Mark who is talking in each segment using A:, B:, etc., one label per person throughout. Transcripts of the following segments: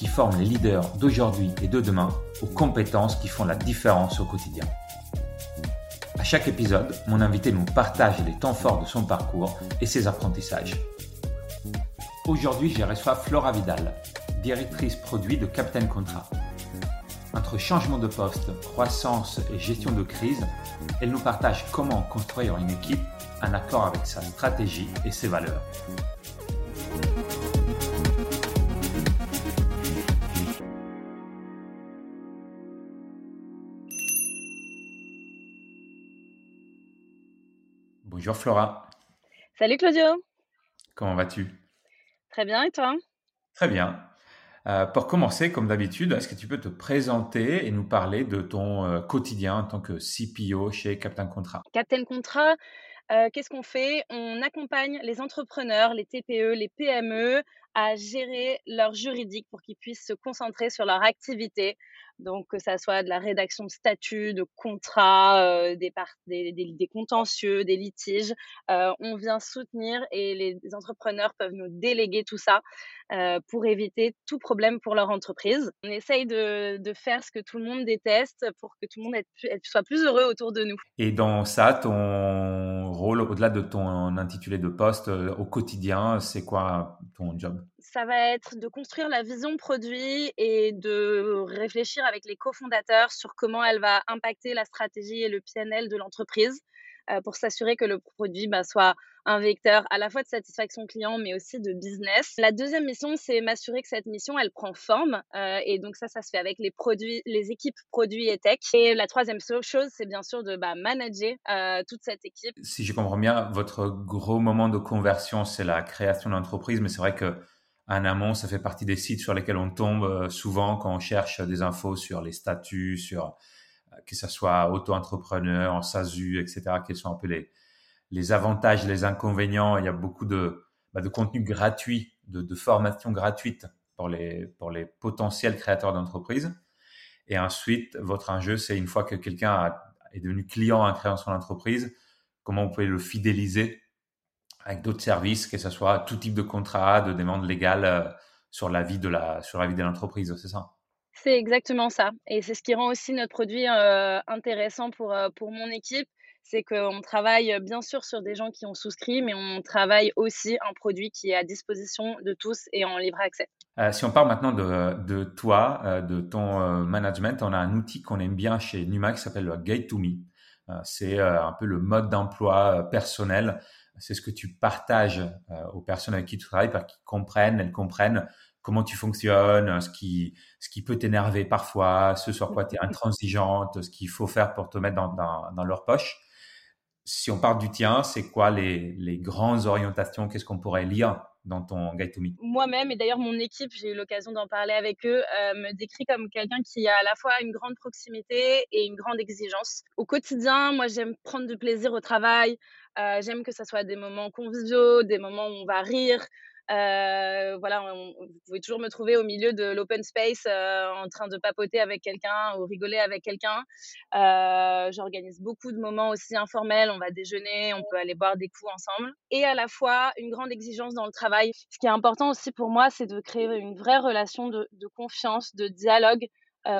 A: qui forme les leaders d'aujourd'hui et de demain aux compétences qui font la différence au quotidien. À chaque épisode, mon invité nous partage les temps forts de son parcours et ses apprentissages. Aujourd'hui, je reçois Flora Vidal, directrice produit de Captain Contrat. Entre changement de poste, croissance et gestion de crise, elle nous partage comment construire une équipe en accord avec sa stratégie et ses valeurs. Bonjour Flora.
B: Salut Claudio.
A: Comment vas-tu?
B: Très bien et toi?
A: Très bien. Euh, pour commencer, comme d'habitude, est-ce que tu peux te présenter et nous parler de ton euh, quotidien en tant que CPO chez Captain Contrat
B: Captain Contrat, euh, qu'est-ce qu'on fait? On accompagne les entrepreneurs, les TPE, les PME à gérer leur juridique pour qu'ils puissent se concentrer sur leur activité, donc, que ça soit de la rédaction de statuts, de contrats, euh, des, des, contentieux, des litiges, euh, on vient soutenir et les entrepreneurs peuvent nous déléguer tout ça euh, pour éviter tout problème pour leur entreprise. On essaye de, faire ce que tout le monde déteste pour que tout le monde soit plus heureux autour de nous.
A: Et dans ça, ton rôle, au-delà de ton intitulé de poste au quotidien, c'est quoi ton job?
B: Ça va être de construire la vision produit et de réfléchir avec les cofondateurs sur comment elle va impacter la stratégie et le PNL de l'entreprise euh, pour s'assurer que le produit bah, soit un vecteur à la fois de satisfaction client mais aussi de business. La deuxième mission, c'est m'assurer que cette mission, elle prend forme euh, et donc ça, ça se fait avec les produits, les équipes produits et tech. Et la troisième chose, c'est bien sûr de bah, manager euh, toute cette équipe.
A: Si je comprends bien, votre gros moment de conversion, c'est la création d'entreprise, mais c'est vrai que en amont, ça fait partie des sites sur lesquels on tombe euh, souvent quand on cherche des infos sur les statuts, sur euh, que ce soit auto-entrepreneur, en SASU, etc. Quels sont un peu les, avantages, les inconvénients. Il y a beaucoup de, bah, de contenu gratuit, de, de formation gratuite pour les, pour les potentiels créateurs d'entreprise. Et ensuite, votre enjeu, c'est une fois que quelqu'un est devenu client en créant son entreprise, comment vous pouvez le fidéliser avec d'autres services, que ce soit tout type de contrat, de demande légale euh, sur la vie de la sur la vie de l'entreprise, c'est ça?
B: C'est exactement ça, et c'est ce qui rend aussi notre produit euh, intéressant pour euh, pour mon équipe, c'est qu'on travaille bien sûr sur des gens qui ont souscrit, mais on travaille aussi un produit qui est à disposition de tous et en libre accès.
A: si on parle maintenant de, de toi, de ton management, on a un outil qu'on aime bien chez Numa qui s'appelle le Guide to Me. c'est un peu le mode d'emploi personnel c'est ce que tu partages euh, aux personnes avec qui tu travailles pour qu'ils comprennent, elles comprennent comment tu fonctionnes, ce qui, ce qui peut t'énerver parfois, ce sur quoi tu es intransigeante, ce qu'il faut faire pour te mettre dans, dans, leur poche. Si on parle du tien, c'est quoi les, les grandes orientations? Qu'est-ce qu'on pourrait lire? Dans ton Guide to Me
B: Moi-même, et d'ailleurs mon équipe, j'ai eu l'occasion d'en parler avec eux, euh, me décrit comme quelqu'un qui a à la fois une grande proximité et une grande exigence. Au quotidien, moi j'aime prendre du plaisir au travail, euh, j'aime que ce soit des moments conviviaux, des moments où on va rire. Euh, voilà, vous pouvez toujours me trouver au milieu de l'open space euh, en train de papoter avec quelqu'un ou rigoler avec quelqu'un. J'organise beaucoup de moments aussi informels. On va déjeuner, on peut aller boire des coups ensemble. Et à la fois, une grande exigence dans le travail. Ce qui est important aussi pour moi, c'est de créer une vraie relation de, confiance, de dialogue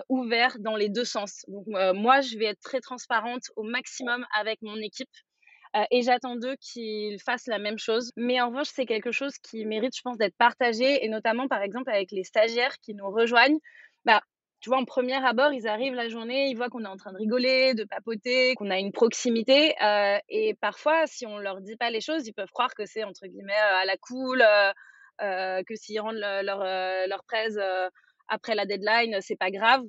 B: ouvert dans les deux sens. Donc moi, je vais être très transparente au maximum avec mon équipe. Euh, et j'attends d'eux qu'ils fassent la même chose. Mais en revanche, c'est quelque chose qui mérite, je pense, d'être partagé, et notamment, par exemple, avec les stagiaires qui nous rejoignent. Bah, tu vois, en premier abord, ils arrivent la journée, ils voient qu'on est en train de rigoler, de papoter, qu'on a une proximité. Euh, et parfois, si on leur dit pas les choses, ils peuvent croire que c'est entre guillemets euh, à la cool, que s'ils rendent leur, leur presse après la deadline, c'est pas grave.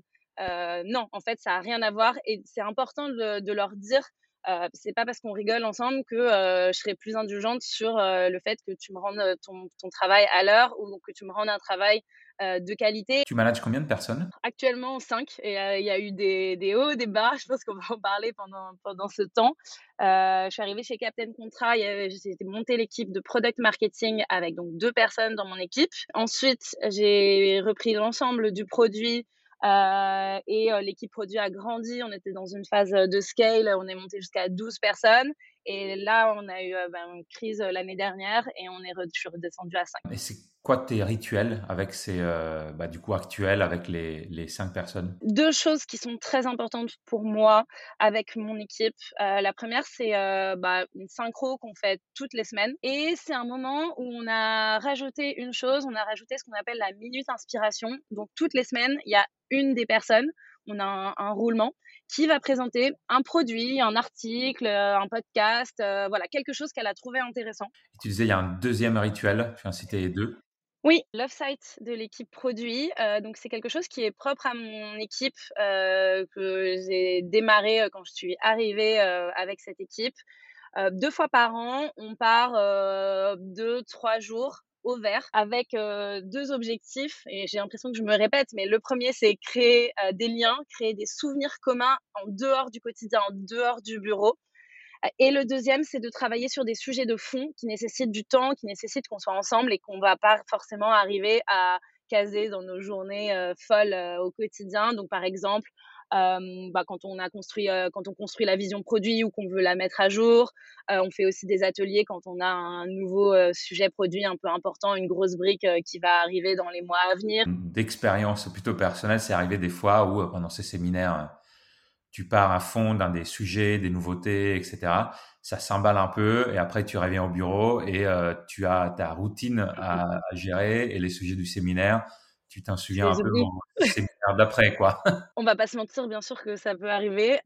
B: non, en fait, ça a rien à voir. Et c'est important de leur dire Euh, c'est pas parce qu'on rigole ensemble que je serai plus indulgente sur le fait que tu me rendes ton, ton travail à l'heure ou que tu me rendes un travail de qualité.
A: Tu manages combien de personnes?
B: Actuellement 5 et il y a eu des, des, hauts, des bas. Je pense qu'on va en parler pendant, pendant ce temps. je suis arrivée chez Captain Contrat, j'ai monté l'équipe de product marketing avec donc deux personnes dans mon équipe. Ensuite, j'ai repris l'ensemble du produit euh, et euh, l'équipe produit a grandi. On était dans une phase euh, de scale. On est monté jusqu'à 12 personnes. Et là, on a eu ben, une crise l'année dernière et on est redescendu à 5.
A: Et c'est quoi tes rituels avec ces, bah, du coup, actuels avec les, les 5 personnes?
B: Deux choses qui sont très importantes pour moi avec mon équipe. la première, c'est bah, une synchro qu'on fait toutes les semaines. Et c'est un moment où on a rajouté une chose, on a rajouté ce qu'on appelle la minute inspiration. Donc toutes les semaines, il y a une des personnes, on a un, roulement, qui va présenter un produit, un article, euh, un podcast, euh, voilà, quelque chose qu'elle a trouvé intéressant.
A: Tu disais, il y a un deuxième rituel, tu as cité les deux.
B: Oui, l'off-site de l'équipe produit. Euh, donc, c'est quelque chose qui est propre à mon équipe, que j'ai démarré quand je suis arrivée avec cette équipe. deux fois par an, on part deux, trois jours au vert avec deux objectifs et j'ai l'impression que je me répète mais le premier c'est créer des liens, créer des souvenirs communs en dehors du quotidien, en dehors du bureau. Et le deuxième, c'est de travailler sur des sujets de fond qui nécessitent du temps, qui nécessitent qu'on soit ensemble et qu'on va pas forcément arriver à caser dans nos journées folles au quotidien. Donc, par exemple, bah, quand on a construit quand on construit la vision produit ou qu'on veut la mettre à jour. on fait aussi des ateliers quand on a un nouveau sujet produit un peu important, une grosse brique qui va arriver dans les mois à venir.
A: D'expérience plutôt personnelle, c'est arrivé des fois où pendant ces séminaires, tu pars à fond dans des sujets, des nouveautés, etc. Ça s'emballe un peu et après tu reviens au bureau et tu as ta routine à, à gérer et les sujets du séminaire tu t'en souviens un peu c'est d'après, quoi.
B: On va pas se mentir, bien sûr que ça peut arriver.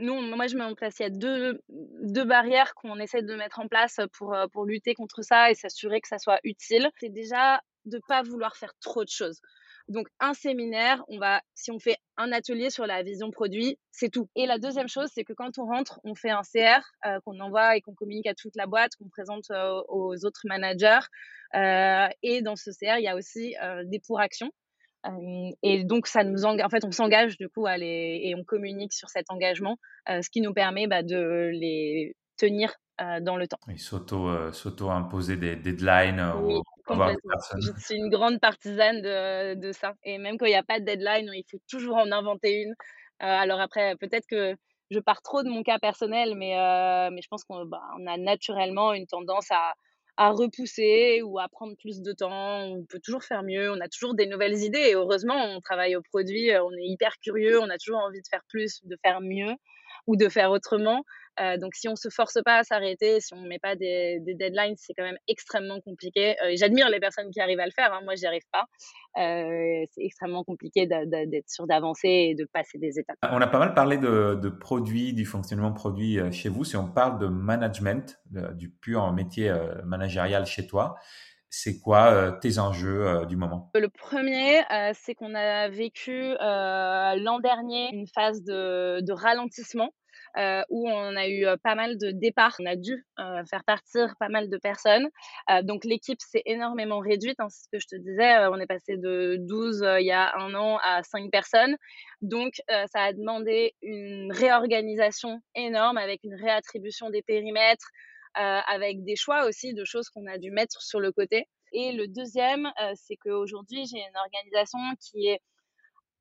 B: nous, moi, je mets en place, il y a deux, deux barrières qu'on essaie de mettre en place pour, pour lutter contre ça et s'assurer que ça soit utile. C'est déjà de pas vouloir faire trop de choses. Donc un séminaire, on va, si on fait un atelier sur la vision produit, c'est tout. Et la deuxième chose, c'est que quand on rentre, on fait un CR euh, qu'on envoie et qu'on communique à toute la boîte, qu'on présente euh, aux autres managers. Euh, et dans ce CR, il y a aussi des pour actions. et donc ça nous engage, en fait, on s'engage du coup à les, et on communique sur cet engagement, ce qui nous permet bah, de les tenir dans le temps.
A: Et s'auto, s'auto imposer des deadlines
B: oui. Je suis une grande partisane de, de ça. Et même quand il n'y a pas de deadline, il faut toujours en inventer une. Euh, alors après, peut-être que je pars trop de mon cas personnel, mais, euh, mais je pense qu'on bah, on a naturellement une tendance à, à repousser ou à prendre plus de temps. On peut toujours faire mieux. On a toujours des nouvelles idées. Et heureusement, on travaille au produit. On est hyper curieux. On a toujours envie de faire plus, de faire mieux ou de faire autrement. Euh, donc, si on se force pas à s'arrêter, si on met pas des, deadlines, c'est quand même extrêmement compliqué. Euh, j'admire les personnes qui arrivent à le faire. Hein. Moi, j'y arrive pas. Euh, c'est extrêmement compliqué d'être sûr d'avancer et de passer des étapes.
A: On a pas mal parlé de, produits, du fonctionnement produit chez vous. Si on parle de management, du pur métier managérial chez toi, c'est quoi tes enjeux du moment?
B: Le premier, c'est qu'on a vécu l'an dernier une phase de ralentissement euh, où on a eu pas mal de départs. On a dû faire partir pas mal de personnes. donc l'équipe s'est énormément réduite. Hein, c'est ce que je te disais, on est passé de 12 il y a un an à 5 personnes. Donc ça a demandé une réorganisation énorme avec une réattribution des périmètres, avec des choix aussi de choses qu'on a dû mettre sur le côté. Et le deuxième, c'est qu'aujourd'hui, j'ai une organisation qui est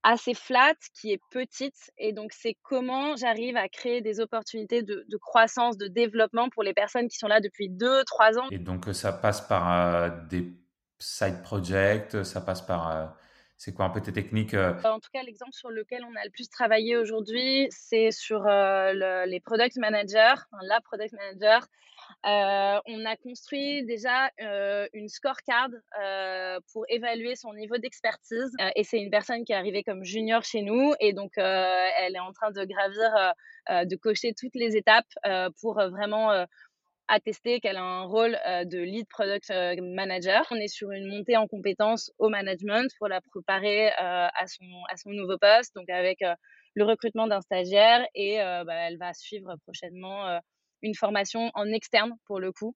B: assez flat, qui est petite. Et donc, c'est comment j'arrive à créer des opportunités de, croissance, de développement pour les personnes qui sont là depuis deux, trois ans.
A: Et donc, ça passe par euh, des side projects, ça passe par... Euh, c'est quoi un peu tes techniques euh?
B: En tout cas, l'exemple sur lequel on a le plus travaillé aujourd'hui, c'est sur les product managers, la product manager euh, on a construit déjà euh, une scorecard euh, pour évaluer son niveau d'expertise. et c'est une personne qui est arrivée comme junior chez nous. Et donc, elle est en train de gravir, de cocher toutes les étapes pour vraiment attesté qu'elle a un rôle de lead product manager. On est sur une montée en compétences au management pour la préparer à, son, à son nouveau poste, donc avec le recrutement d'un stagiaire et bah, elle va suivre prochainement une formation en externe pour le coup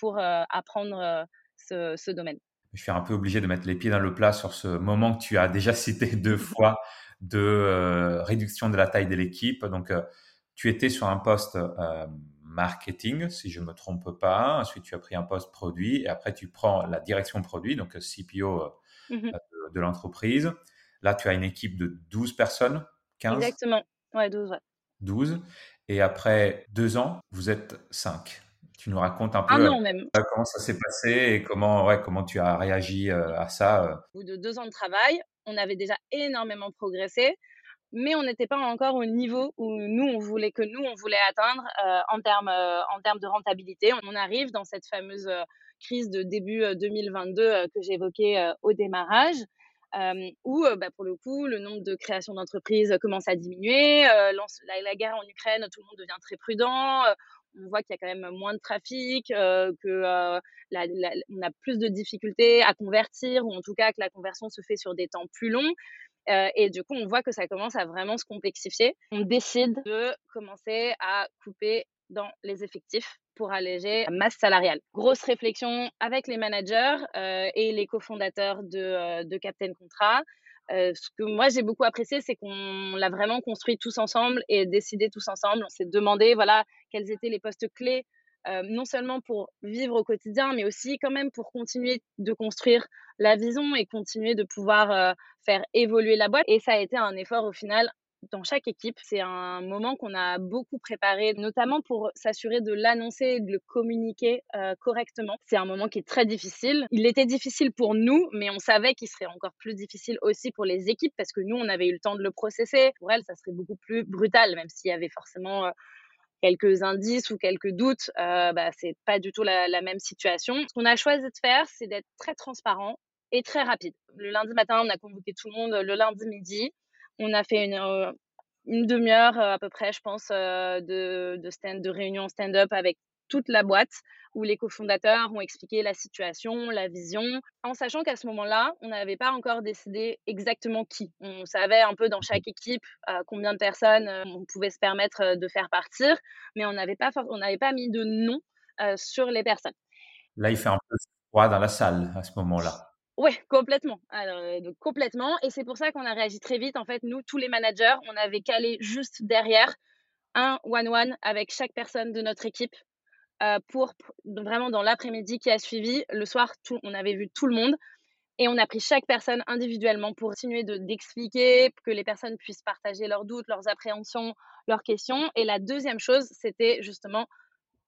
B: pour apprendre ce, ce domaine.
A: Je suis un peu obligé de mettre les pieds dans le plat sur ce moment que tu as déjà cité deux fois de réduction de la taille de l'équipe. Donc, tu étais sur un poste marketing, si je ne me trompe pas. Ensuite, tu as pris un poste produit et après, tu prends la direction produit, donc CPO euh, mmh de, l'entreprise. Là, tu as une équipe de 12 personnes, 15
B: Exactement, ouais, 12. Ouais.
A: 12. Et après deux ans, vous êtes 5. Tu nous racontes un peu
B: même.
A: Euh, comment ça s'est passé et comment, ouais, comment tu as réagi euh, à ça.
B: Au bout de deux ans de travail, on avait déjà énormément progressé mais on n'était pas encore au niveau où nous on voulait que nous on voulait atteindre euh, en termes euh, en termes de rentabilité. On arrive dans cette fameuse euh, crise de début 2022 que j'évoquais au démarrage. Où bah, pour le coup le nombre de créations d'entreprises commence à diminuer, la, guerre en Ukraine, tout le monde devient très prudent, on voit qu'il y a quand même moins de trafic, que on a plus de difficultés à convertir, ou en tout cas que la conversion se fait sur des temps plus longs. Euh, et du coup, on voit que ça commence à vraiment se complexifier. On décide de commencer à couper dans les effectifs pour alléger la masse salariale. Grosse réflexion avec les managers euh, et les cofondateurs de, euh, de Captain Contrat. ce que moi j'ai beaucoup apprécié, c'est qu'on l'a vraiment construit tous ensemble et décidé tous ensemble. On s'est demandé voilà quels étaient les postes clés euh, non seulement pour vivre au quotidien, mais aussi quand même pour continuer de construire la vision et continuer de pouvoir euh, faire évoluer la boîte. Et ça a été un effort au final dans chaque équipe. C'est un moment qu'on a beaucoup préparé, notamment pour s'assurer de l'annoncer et de le communiquer euh, correctement. C'est un moment qui est très difficile. Il était difficile pour nous, mais on savait qu'il serait encore plus difficile aussi pour les équipes parce que nous, on avait eu le temps de le processer. Pour elles, ça serait beaucoup plus brutal, même s'il y avait forcément quelques indices ou quelques doutes, euh, bah, c'est pas du tout la, même situation. Ce qu'on a choisi de faire, c'est d'être très transparent et très rapide. Le lundi matin, on a convoqué tout le monde le lundi midi. On a fait une, euh, demi-heure euh, à peu près, je pense, de, de, réunion stand-up avec toute la boîte où les cofondateurs ont expliqué la situation, la vision, en sachant qu'à ce moment-là, on n'avait pas encore décidé exactement qui. On savait un peu dans chaque équipe euh, combien de personnes euh, on pouvait se permettre euh, de faire partir, mais on n'avait pas, on n'avait pas mis de nom sur les personnes.
A: Là, il fait un peu froid dans la salle à ce moment-là.
B: Oui, complètement. complètement. Et c'est pour ça qu'on a réagi très vite. En fait, nous, tous les managers, on avait calé juste derrière un one-one avec chaque personne de notre équipe euh, pour vraiment dans l'après-midi qui a suivi. Le soir, on avait vu tout le monde et on a pris chaque personne individuellement pour continuer d'expliquer, que les personnes puissent partager leurs doutes, leurs appréhensions, leurs questions. Et la deuxième chose, c'était justement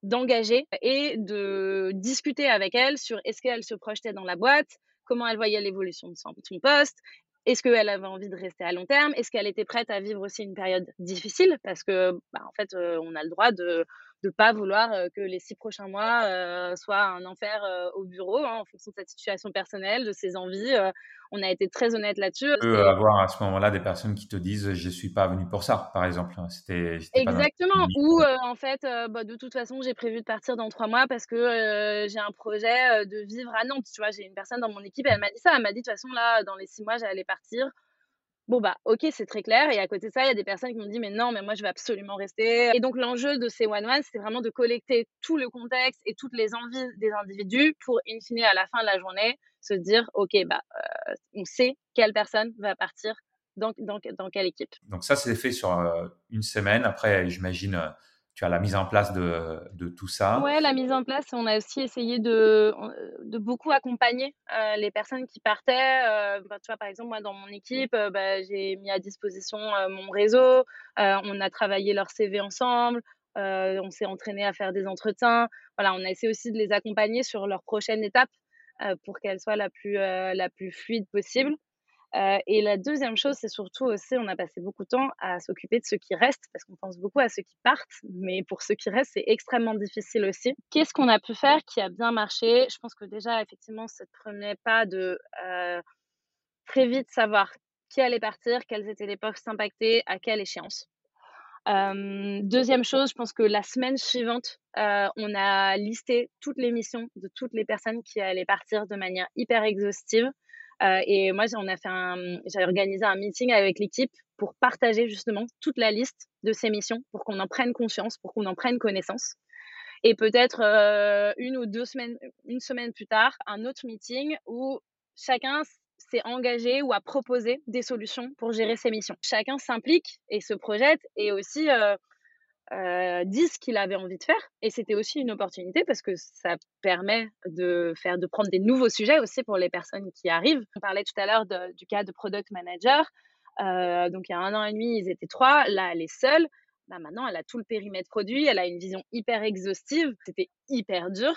B: d'engager et de discuter avec elle sur est-ce qu'elle se projetait dans la boîte, comment elle voyait l'évolution de son, poste, est-ce qu'elle avait envie de rester à long terme? Est-ce qu'elle était prête à vivre aussi une période difficile? Parce que, bah, en fait, euh, on a le droit de, de pas vouloir que les six prochains mois soient un enfer au bureau hein, en fonction de sa situation personnelle, de ses envies. on a été très honnête là-dessus.
A: Tu peux avoir à ce moment-là des personnes qui te disent je suis pas venu pour ça, par exemple. Hein,
B: c'était exactement. Ou en fait, bah, de toute façon, j'ai prévu de partir dans trois mois parce que j'ai un projet de vivre à Nantes. Tu vois, j'ai une personne dans mon équipe, elle m'a dit ça. Elle m'a dit de toute façon là, dans les six mois, j'allais partir. Bon, bah, ok, c'est très clair. Et à côté de ça, il y a des personnes qui m'ont dit, mais non, mais moi, je vais absolument rester. Et donc, l'enjeu de ces one-one, c'était vraiment de collecter tout le contexte et toutes les envies des individus pour, in fine, à la fin de la journée, se dire, ok, bah, euh, on sait quelle personne va partir dans, dans, dans quelle équipe.
A: Donc, ça, c'est fait sur euh, une semaine. Après, j'imagine, euh, tu as la mise en place de, de, tout ça.
B: Ouais, la mise en place, on a aussi essayé de, de beaucoup accompagner euh, les personnes qui partaient. Euh, bah, tu vois, par exemple, moi, dans mon équipe, euh, bah, j'ai mis à disposition mon réseau. on a travaillé leur CV ensemble. on s'est entraîné à faire des entretiens. Voilà, on a essayé aussi de les accompagner sur leur prochaine étape pour qu'elle soit la plus, la plus fluide possible. Euh, et la deuxième chose, c'est surtout aussi, on a passé beaucoup de temps à s'occuper de ceux qui restent, parce qu'on pense beaucoup à ceux qui partent, mais pour ceux qui restent, c'est extrêmement difficile aussi. Qu'est-ce qu'on a pu faire qui a bien marché? Je pense que déjà, effectivement, ce premier pas de euh, très vite savoir qui allait partir, quels étaient les postes impactés, à quelle échéance. deuxième chose, je pense que la semaine suivante, on a listé toutes les missions de toutes les personnes qui allaient partir de manière hyper exhaustive. Et moi, on a fait j'avais organisé un meeting avec l'équipe pour partager justement toute la liste de ces missions, pour qu'on en prenne conscience, pour qu'on en prenne connaissance. Et peut-être une ou deux semaines, une semaine plus tard, un autre meeting où chacun s'est engagé ou a proposé des solutions pour gérer ses missions. Chacun s'implique et se projette et aussi euh, euh, dit ce qu'il avait envie de faire. Et c'était aussi une opportunité parce que ça permet de faire, de prendre des nouveaux sujets aussi pour les personnes qui arrivent. On parlait tout à l'heure du cas de product manager. Euh, donc il y a un an et demi, ils étaient trois. Là, elle est seule. Maintenant, elle a tout le périmètre produit. Elle a une vision hyper exhaustive. C'était hyper dur.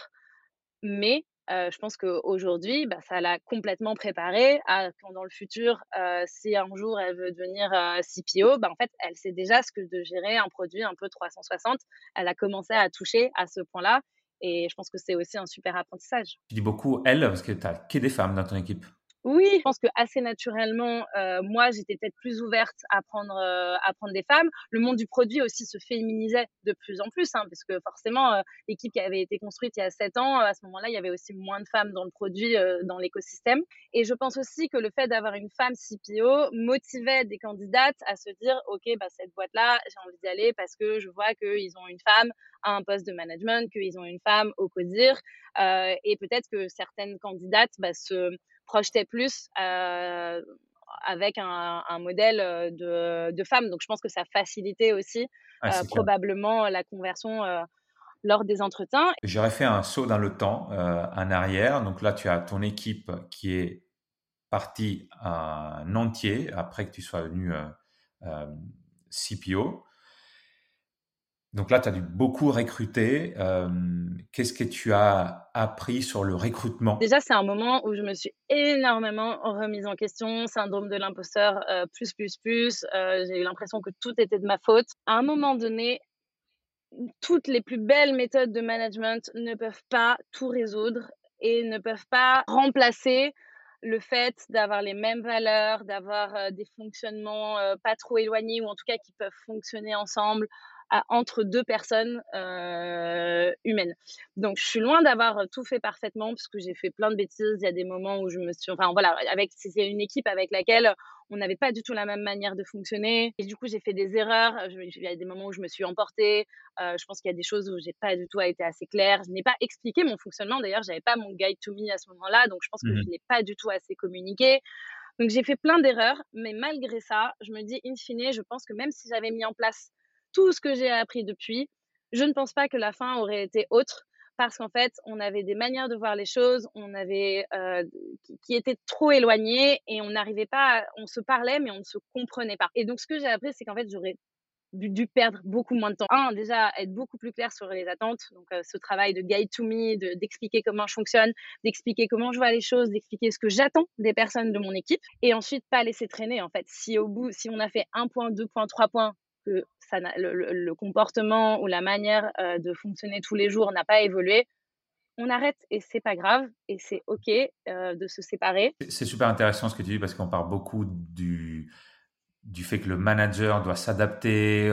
B: Mais je pense qu'aujourd'hui, bah, ça l'a complètement préparée à quand dans le futur, si un jour elle veut devenir CPO, bah, en fait, elle sait déjà ce que de gérer un produit un peu 360. Elle a commencé à toucher à ce point-là. Et je pense que c'est aussi un super apprentissage.
A: Tu dis beaucoup elle, parce que tu as que des femmes dans ton équipe.
B: Oui, je pense que assez naturellement, euh, moi, j'étais peut-être plus ouverte à prendre, euh, à prendre des femmes. Le monde du produit aussi se féminisait de plus en plus, hein, parce que forcément, euh, l'équipe qui avait été construite il y a sept ans, à ce moment-là, il y avait aussi moins de femmes dans le produit, dans l'écosystème. Et je pense aussi que le fait d'avoir une femme CPO motivait des candidates à se dire, OK, bah, cette boîte-là, j'ai envie d'y aller parce que je vois qu'ils ont une femme à un poste de management, qu'ils ont une femme au CODIR, et peut-être que certaines candidates bah, se projetait plus euh, avec un, modèle euh, de, de, femme. Donc, je pense que ça facilitait aussi euh, probablement la conversion lors des entretiens.
A: J'aurais fait un saut dans le temps, en arrière. Donc là, tu as ton équipe qui est partie en entier après que tu sois venu CPO. Donc là, tu as dû beaucoup recruter. Euh, qu'est-ce que tu as appris sur le recrutement?
B: Déjà, c'est un moment où je me suis énormément remise en question, syndrome de l'imposteur, euh, plus, plus, plus. Euh, j'ai eu l'impression que tout était de ma faute. À un moment donné, toutes les plus belles méthodes de management ne peuvent pas tout résoudre et ne peuvent pas remplacer le fait d'avoir les mêmes valeurs, d'avoir des fonctionnements pas trop éloignés ou en tout cas qui peuvent fonctionner ensemble, entre deux personnes euh, humaines. Donc, je suis loin d'avoir tout fait parfaitement parce que j'ai fait plein de bêtises. Il y a des moments où je me suis, enfin voilà, avec c'est une équipe avec laquelle on n'avait pas du tout la même manière de fonctionner. Et du coup, j'ai fait des erreurs. il y a des moments où je me suis emportée. Euh, je pense qu'il y a des choses où j'ai pas du tout été assez claire. Je n'ai pas expliqué mon fonctionnement. D'ailleurs, j'avais pas mon guide to me à ce moment-là, donc je pense que mmh je n'ai pas du tout assez communiqué. Donc j'ai fait plein d'erreurs, mais malgré ça, je me dis in fine, je pense que même si j'avais mis en place tout ce que j'ai appris depuis, je ne pense pas que la fin aurait été autre parce qu'en fait, on avait des manières de voir les choses, on avait euh, qui, étaient trop éloignées et on n'arrivait pas, on se parlait mais on ne se comprenait pas. Et donc, ce que j'ai appris, c'est qu'en fait, j'aurais dû, perdre beaucoup moins de temps. Un, déjà, être beaucoup plus clair sur les attentes. Donc, euh, ce travail de guide to me, d'expliquer comment je fonctionne, d'expliquer comment je vois les choses, d'expliquer ce que j'attends des personnes de mon équipe. Et ensuite, pas laisser traîner, en fait. Si au bout, si on a fait un point, deux points, trois points, que ça le, comportement ou la manière euh, de fonctionner tous les jours n'a pas évolué, on arrête et c'est pas grave et c'est ok euh, de se séparer.
A: C'est super intéressant ce que tu dis parce qu'on parle beaucoup du, du fait que le manager doit s'adapter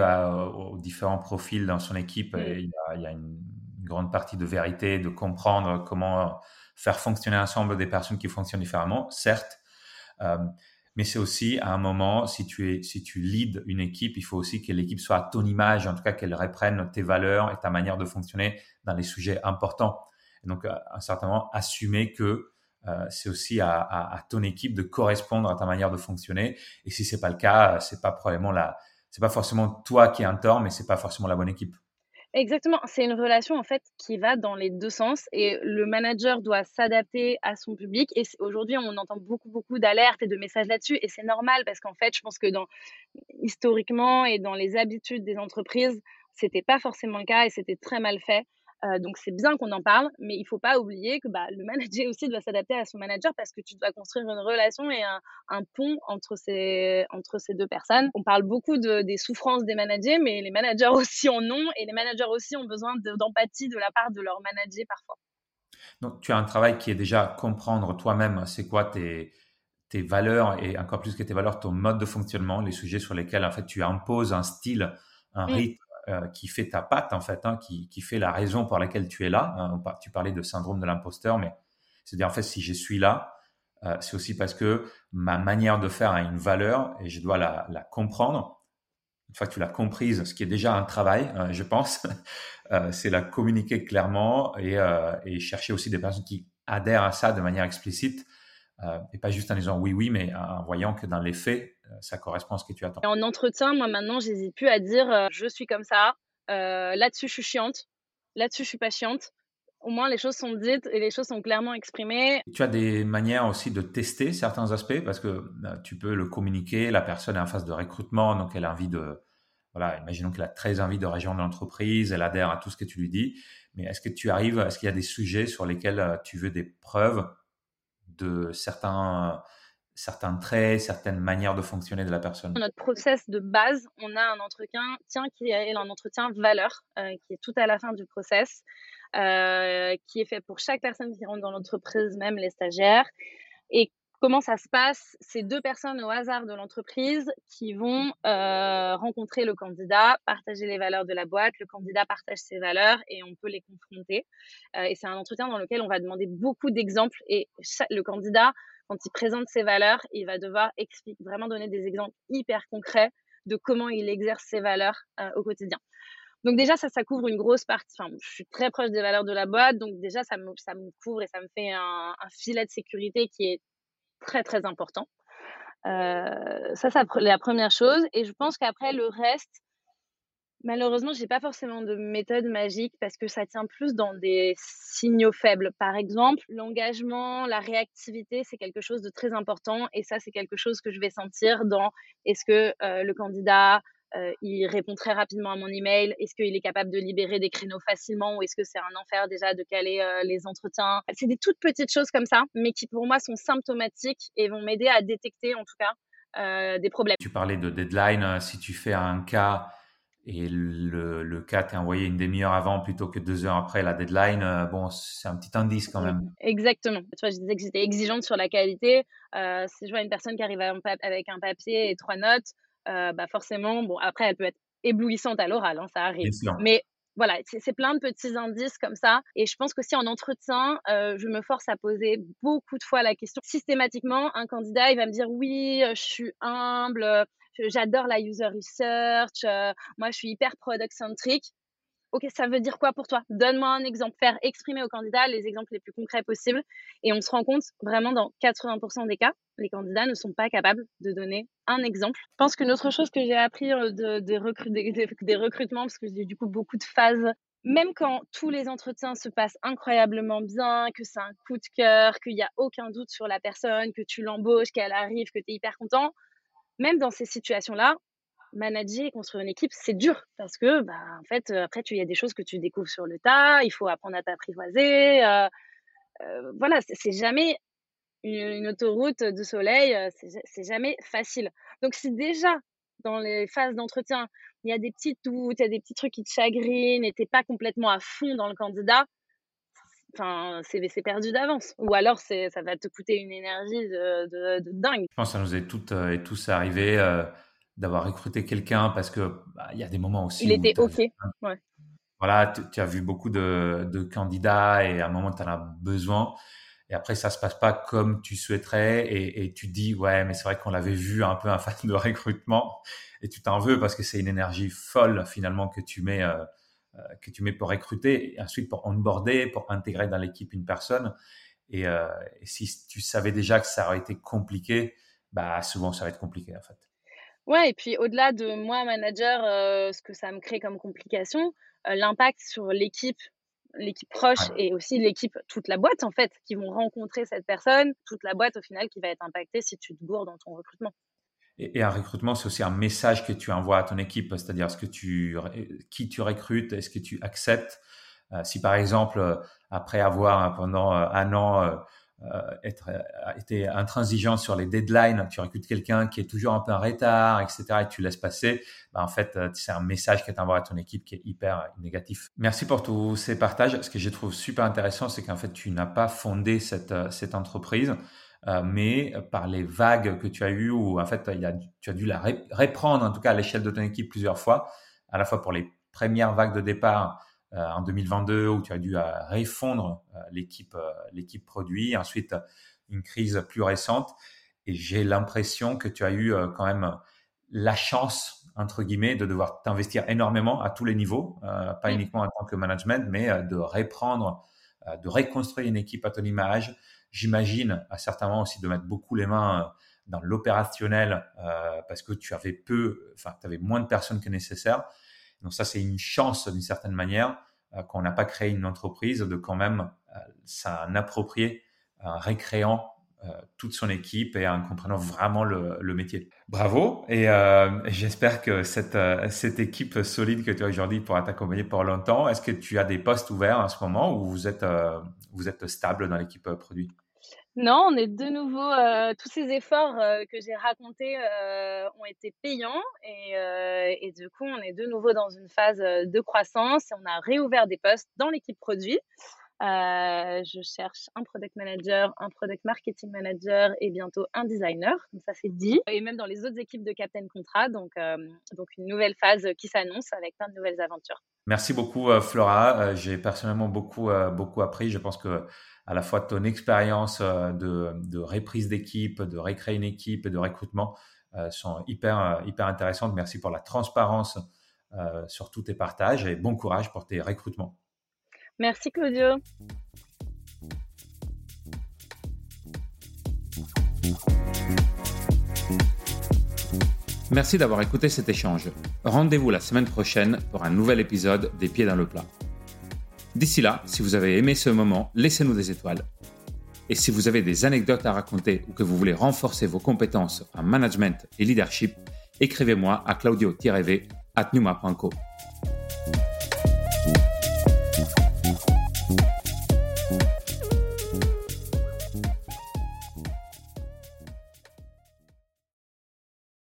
A: aux différents profils dans son équipe. Et il, y a, une, grande partie de vérité, de comprendre comment faire fonctionner ensemble des personnes qui fonctionnent différemment, certes. Euh, mais c'est aussi à un moment, si tu es, si tu leads une équipe, il faut aussi que l'équipe soit à ton image, en tout cas qu'elle reprenne tes valeurs et ta manière de fonctionner dans les sujets importants. Et donc, à un certain moment, assumer que euh, c'est aussi à, à, ton équipe de correspondre à ta manière de fonctionner. Et si c'est pas le cas, c'est pas probablement la, c'est pas forcément toi qui es un tort, mais c'est pas forcément la bonne équipe.
B: Exactement, c'est une relation en fait qui va dans les deux sens et le manager doit s'adapter à son public et aujourd'hui on entend beaucoup beaucoup d'alertes et de messages là-dessus et c'est normal parce qu'en fait je pense que dans historiquement et dans les habitudes des entreprises c'était pas forcément le cas et c'était très mal fait euh, donc c'est bien qu'on en parle, mais il faut pas oublier que bah, le manager aussi doit s'adapter à son manager parce que tu dois construire une relation et un, un pont entre ces, entre ces deux personnes. On parle beaucoup de, des souffrances des managers, mais les managers aussi en ont et les managers aussi ont besoin d'empathie de, la part de leur manager parfois.
A: Donc tu as un travail qui est déjà comprendre toi-même c'est quoi tes, tes valeurs et encore plus que tes valeurs, ton mode de fonctionnement, les sujets sur lesquels en fait tu imposes un style un mm. rythme qui fait ta patte, en fait, hein, qui, qui, fait la raison pour laquelle tu es là. Hein. Tu parlais de syndrome de l'imposteur, mais c'est-à-dire, en fait, si je suis là, c'est aussi parce que ma manière de faire a une valeur et je dois la, comprendre. Une fois que tu l'as comprise, ce qui est déjà un travail, je pense, c'est la communiquer clairement et, chercher aussi des personnes qui adhèrent à ça de manière explicite euh, et pas juste en disant oui, oui, mais en voyant que dans les faits, euh, ça correspond à ce que tu attends.
B: en entretien, moi maintenant, j'hésite plus à dire euh, je suis comme ça, là-dessus je suis chiante, là-dessus je suis pas chiante. Au moins, les choses sont dites et les choses sont clairement exprimées.
A: Tu as des manières aussi de tester certains aspects parce que tu peux le communiquer. La personne est en phase de recrutement, donc elle a envie de, voilà, imaginons qu'elle a très envie de rejoindre l'entreprise, elle adhère à tout ce que tu lui dis. Mais est-ce que tu arrives, est-ce qu'il y a des sujets sur lesquels tu veux des preuves de certains, certains traits, certaines manières de fonctionner de la personne
B: Notre process de base, on a un entretien tiens, qui est un entretien valeur, euh, qui est tout à la fin du process, euh, qui est fait pour chaque personne qui rentre dans l'entreprise, même les stagiaires. Et Comment ça se passe C'est deux personnes au hasard de l'entreprise qui vont euh, rencontrer le candidat, partager les valeurs de la boîte, le candidat partage ses valeurs et on peut les confronter. Euh, et c'est un entretien dans lequel on va demander beaucoup d'exemples et le candidat, quand il présente ses valeurs, il va devoir vraiment donner des exemples hyper concrets de comment il exerce ses valeurs euh, au quotidien. Donc déjà, ça, ça couvre une grosse partie. Enfin, je suis très proche des valeurs de la boîte, donc déjà, ça me, ça me couvre et ça me fait un, un filet de sécurité qui est très très important. Euh, ça, c'est la première chose. Et je pense qu'après, le reste, malheureusement, j'ai pas forcément de méthode magique parce que ça tient plus dans des signaux faibles. Par exemple, l'engagement, la réactivité, c'est quelque chose de très important. Et ça, c'est quelque chose que je vais sentir dans est-ce que euh, le candidat euh, il répond très rapidement à mon email. Est-ce qu'il est capable de libérer des créneaux facilement ou est-ce que c'est un enfer déjà de caler euh, les entretiens? C'est des toutes petites choses comme ça, mais qui pour moi sont symptomatiques et vont m'aider à détecter en tout cas euh, des problèmes.
A: Tu parlais de deadline. Si tu fais un cas et le, le cas t'est envoyé une demi-heure avant plutôt que deux heures après la deadline, bon, c'est un petit indice quand même.
B: Exactement. Tu vois, je disais que j'étais exigeante sur la qualité. si je vois une personne qui arrive avec un papier et trois notes, euh, bah forcément, bon, après, elle peut être éblouissante à l'oral, hein, ça arrive. Mais voilà, c'est plein de petits indices comme ça. Et je pense qu'aussi en entretien, euh, je me force à poser beaucoup de fois la question. Systématiquement, un candidat, il va me dire oui, je suis humble, j'adore la user research, moi je suis hyper product centric. Ok, ça veut dire quoi pour toi? Donne-moi un exemple. Faire exprimer au candidat les exemples les plus concrets possibles. Et on se rend compte vraiment dans 80% des cas, les candidats ne sont pas capables de donner un exemple. Je pense qu'une autre chose que j'ai appris euh, de, des, recrutements, parce que j'ai du coup beaucoup de phases, même quand tous les entretiens se passent incroyablement bien, que c'est un coup de cœur, qu'il n'y a aucun doute sur la personne, que tu l'embauches, qu'elle arrive, que tu es hyper content, même dans ces situations-là, manager et construire une équipe, c'est dur parce que, bah, en fait, euh, après, il y a des choses que tu découvres sur le tas, il faut apprendre à t'apprivoiser. Euh, euh, voilà, c'est jamais une, autoroute de soleil, c'est jamais facile. Donc, si déjà, dans les phases d'entretien, il y a des petits doutes, il y a des petits trucs qui te chagrinent et t'es pas complètement à fond dans le candidat, enfin, c'est perdu d'avance. Ou alors, ça va te coûter une énergie de, dingue.
A: Je pense que ça nous est toutes et tous arrivé d'avoir recruté quelqu'un parce que bah, il y a des moments aussi.
B: Il était OK. Ouais.
A: Voilà, tu as vu beaucoup de, de, candidats et à un moment, tu en as besoin. Et après, ça se passe pas comme tu souhaiterais et, et tu dis, ouais, mais c'est vrai qu'on l'avait vu un peu en phase de recrutement et tu t'en veux parce que c'est une énergie folle finalement que tu mets, euh, euh, que tu mets pour recruter et ensuite pour onboarder, pour intégrer dans l'équipe une personne. Et, euh, et, si tu savais déjà que ça aurait été compliqué, bah souvent ça va être compliqué en fait.
B: Ouais, et puis au-delà de moi, manager, euh, ce que ça me crée comme complication, euh, l'impact sur l'équipe, l'équipe proche et aussi l'équipe, toute la boîte en fait, qui vont rencontrer cette personne, toute la boîte au final qui va être impactée si tu te gourdes dans ton recrutement.
A: Et, un recrutement, c'est aussi un message que tu envoies à ton équipe, c'est-à-dire ce que tu, qui tu recrutes, est-ce que tu acceptes? Euh, si par exemple, après avoir pendant un an être, euh, été intransigeant sur les deadlines, tu recrutes quelqu'un qui est toujours un peu en retard, etc., et tu laisses passer, bah en fait, euh, c'est un message que tu envoies à ton équipe qui est hyper négatif. Merci pour tous ces partages. Ce que je trouve super intéressant, c'est qu'en fait, tu n'as pas fondé cette, cette entreprise, euh, mais par les vagues que tu as eues, ou en fait, il a, tu as dû la reprendre, en tout cas à l'échelle de ton équipe plusieurs fois, à la fois pour les premières vagues de départ en 2022 où tu as dû refondre l'équipe l'équipe produit, ensuite une crise plus récente. Et j'ai l'impression que tu as eu quand même la chance entre guillemets, de devoir t'investir énormément à tous les niveaux, euh, pas uniquement en tant que management, mais euh, de reprendre, euh, de reconstruire une équipe à ton image. J'imagine à certains moments aussi de mettre beaucoup les mains dans l'opérationnel parce que tu avais peu, enfin, tu avais moins de personnes que nécessaire. Donc ça, c'est une chance d'une certaine manière qu'on n'a pas créé une entreprise de quand même s'en approprier en récréant euh, toute son équipe et en comprenant vraiment le, métier. Bravo et euh, j'espère que cette, euh, cette équipe solide que tu as aujourd'hui pourra t'accompagner pour longtemps. Est-ce que tu as des postes ouverts en ce moment ou vous êtes, vous êtes stable dans l'équipe produit?
B: Non, on est de nouveau, tous ces efforts que j'ai racontés ont été payants et, et, du coup, on est de nouveau dans une phase de croissance et on a réouvert des postes dans l'équipe produit. Euh, je cherche un product manager, un product marketing manager et bientôt un designer. Donc ça c'est dit. Et même dans les autres équipes de Captain Contrat. Donc, euh, donc une nouvelle phase qui s'annonce avec plein de nouvelles aventures.
A: Merci beaucoup euh, Flora. J'ai personnellement beaucoup beaucoup appris. Je pense que à la fois ton expérience de, de reprise d'équipe, de recréer une équipe et de recrutement sont hyper hyper intéressantes. Merci pour la transparence sur tous tes partages et bon courage pour tes recrutements.
B: Merci Claudio.
A: Merci d'avoir écouté cet échange. Rendez-vous la semaine prochaine pour un nouvel épisode des Pieds dans le plat. D'ici là, si vous avez aimé ce moment, laissez-nous des étoiles. Et si vous avez des anecdotes à raconter ou que vous voulez renforcer vos compétences en management et leadership, écrivez-moi à claudio-v at numa.co.